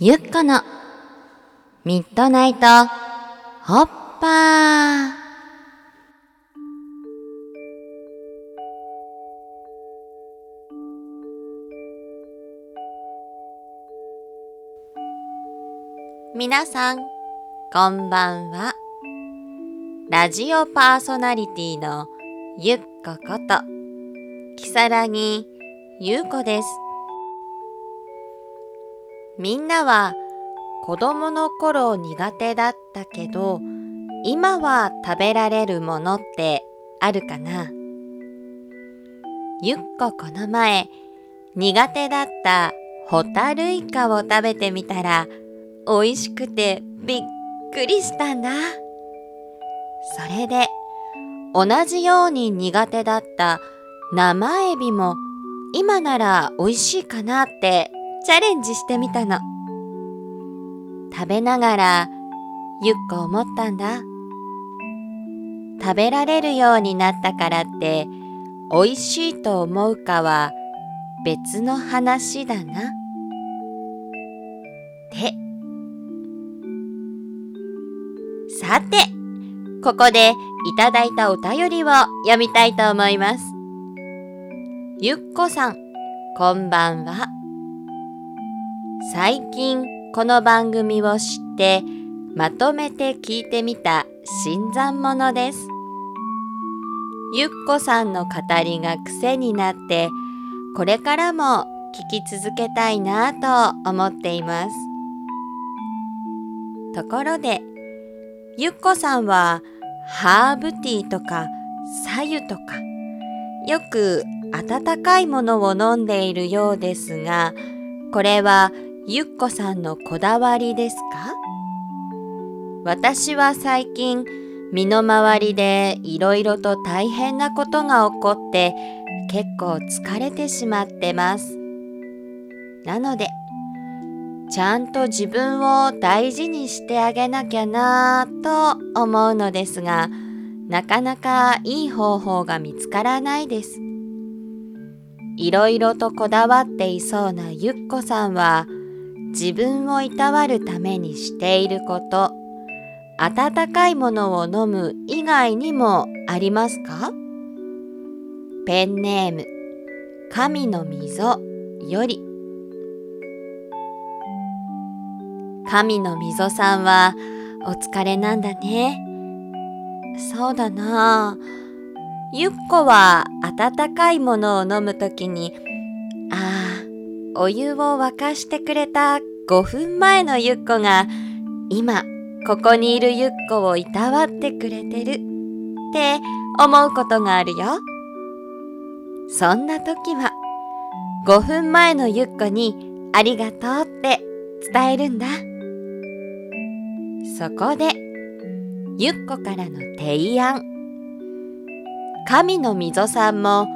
ゆっこのミッドナイトホッパー。皆さんこんばんは。ラジオパーソナリティのゆっここときさらぎゆうこです。みんなは子供の頃苦手だったけど今は食べられるものってあるかな？ゆっここの前苦手だったホタルイカを食べてみたら美味しくてびっくりしたんだそれで同じように苦手だった生エビも今なら美味しいかなってチャレンジしてみたの。食べながらゆっこ思ったんだ。食べられるようになったからって美味しいと思うかは別の話だな。ってさてここでいただいたお便りを読みたいと思います。ゆっこさんこんばんは。最近この番組を知ってまとめて聞いてみた新参者です。ゆっこさんの語りが癖になってこれからも聞き続けたいなぁと思っています。ところでゆっこさんはハーブティーとか白湯とかよく温かいものを飲んでいるようですがこれはゆっこさんのこだわりですか？私は最近身の回りでいろいろと大変なことが起こって結構疲れてしまってます。なのでちゃんと自分を大事にしてあげなきゃなぁと思うのですがなかなかいい方法が見つからないです。いろいろとこだわっていそうなゆっこさんは自分をいたわるためにしていること。温かいものを飲む以外にもありますか？ペンネーム。神の溝。より。神の溝さんはお疲れなんだね。そうだな。ゆっこは温かいものを飲むときにお湯を沸かしてくれた5分前のゆっこが今ここにいるゆっこをいたわってくれてるって思うことがあるよ。そんな時は5分前のゆっこにありがとうって伝えるんだ。そこでゆっこからの提案。神の溝さんも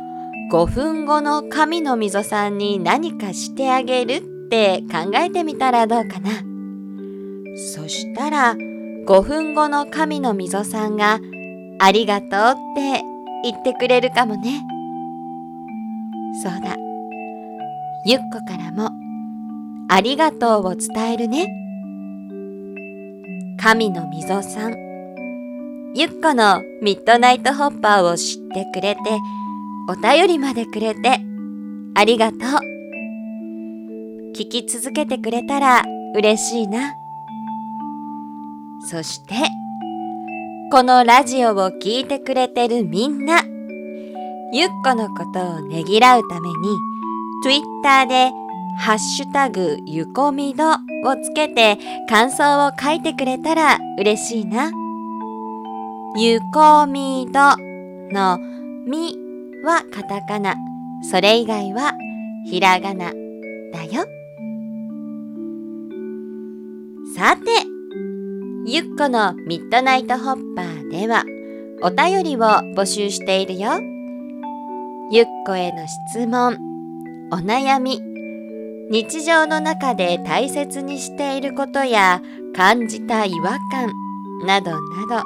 5分後の神の溝さんに何かしてあげるって考えてみたらどうかな？そしたら5分後の神の溝さんがありがとうって言ってくれるかもね。そうだ。ゆっこからもありがとうを伝えるね。神の溝さん。ゆっこのミッドナイトホッパーを知ってくれて、お便りまでくれて、ありがとう。聞き続けてくれたら嬉しいな。そして、このラジオを聴いてくれてるみんな、ゆっこのことをねぎらうために、Twitter で、ハッシュタグゆこみどをつけて感想を書いてくれたら嬉しいな。ゆこみどのみはカタカナ、それ以外はひらがなだよ。さて、ゆっこのミッドナイトホッパーではお便りを募集しているよ。ゆっこへの質問、お悩み、日常の中で大切にしていることや感じた違和感などなど、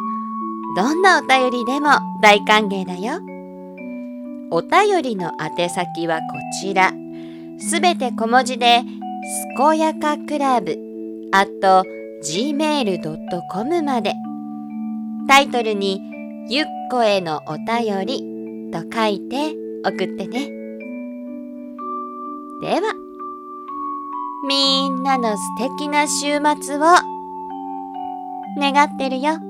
どんなお便りでも大歓迎だよ。お便りの宛先はこちら。すべて小文字で、すこやかクラブあと gmail.com までタイトルにゆっこへのお便りと書いて送ってね。では、みんなの素敵な週末を願ってるよ。